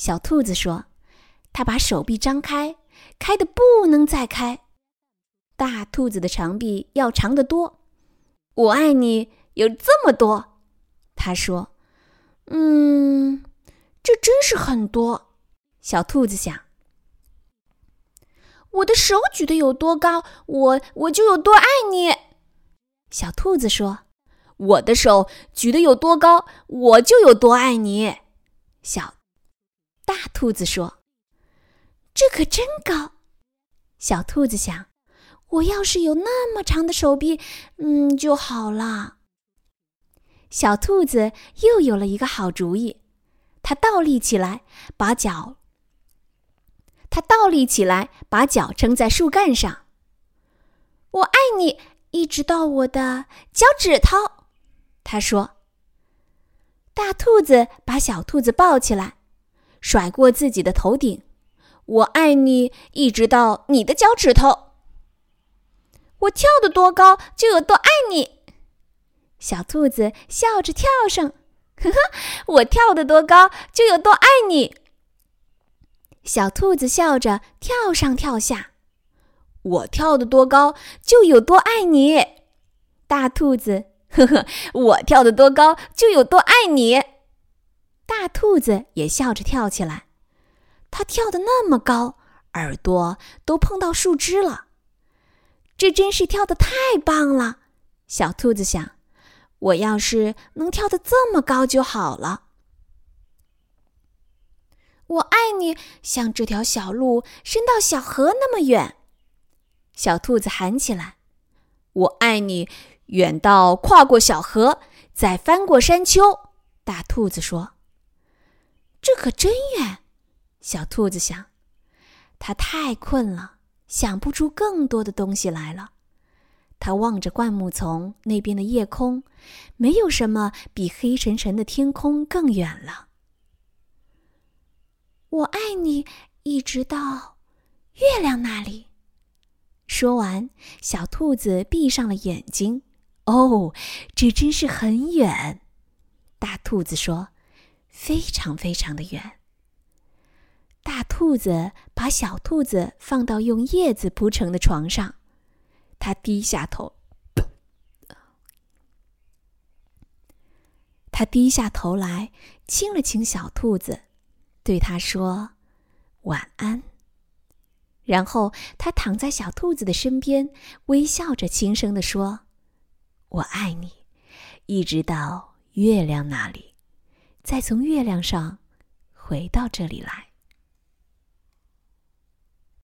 小兔子说：“它把手臂张开，开的不能再开。大兔子的长臂要长得多。我爱你有这么多。”他说：“嗯，这真是很多。”小兔子想：“我的手举得有多高，我我就有多爱你。”小兔子说：“我的手举得有多高，我就有多爱你。”小。兔子说：“这可真高。”小兔子想：“我要是有那么长的手臂，嗯，就好了。”小兔子又有了一个好主意，它倒立起来，把脚……它倒立起来，把脚撑在树干上。我爱你，一直到我的脚趾头。他说：“大兔子把小兔子抱起来。”甩过自己的头顶，我爱你，一直到你的脚趾头。我跳得多高，就有多爱你。小兔子笑着跳上，呵呵，我跳得多高，就有多爱你。小兔子笑着跳上跳下，我跳得多高，就有多爱你。大兔子，呵呵，我跳得多高，就有多爱你。大兔子也笑着跳起来，它跳得那么高，耳朵都碰到树枝了。这真是跳得太棒了！小兔子想：“我要是能跳得这么高就好了。”我爱你，像这条小路伸到小河那么远。小兔子喊起来：“我爱你，远到跨过小河，再翻过山丘。”大兔子说。这可真远，小兔子想。它太困了，想不出更多的东西来了。它望着灌木丛那边的夜空，没有什么比黑沉沉的天空更远了。我爱你，一直到月亮那里。说完，小兔子闭上了眼睛。哦，这真是很远。大兔子说。非常非常的远。大兔子把小兔子放到用叶子铺成的床上，它低下头，它低下头来亲了亲小兔子，对它说：“晚安。”然后它躺在小兔子的身边，微笑着轻声的说：“我爱你，一直到月亮那里。”再从月亮上回到这里来。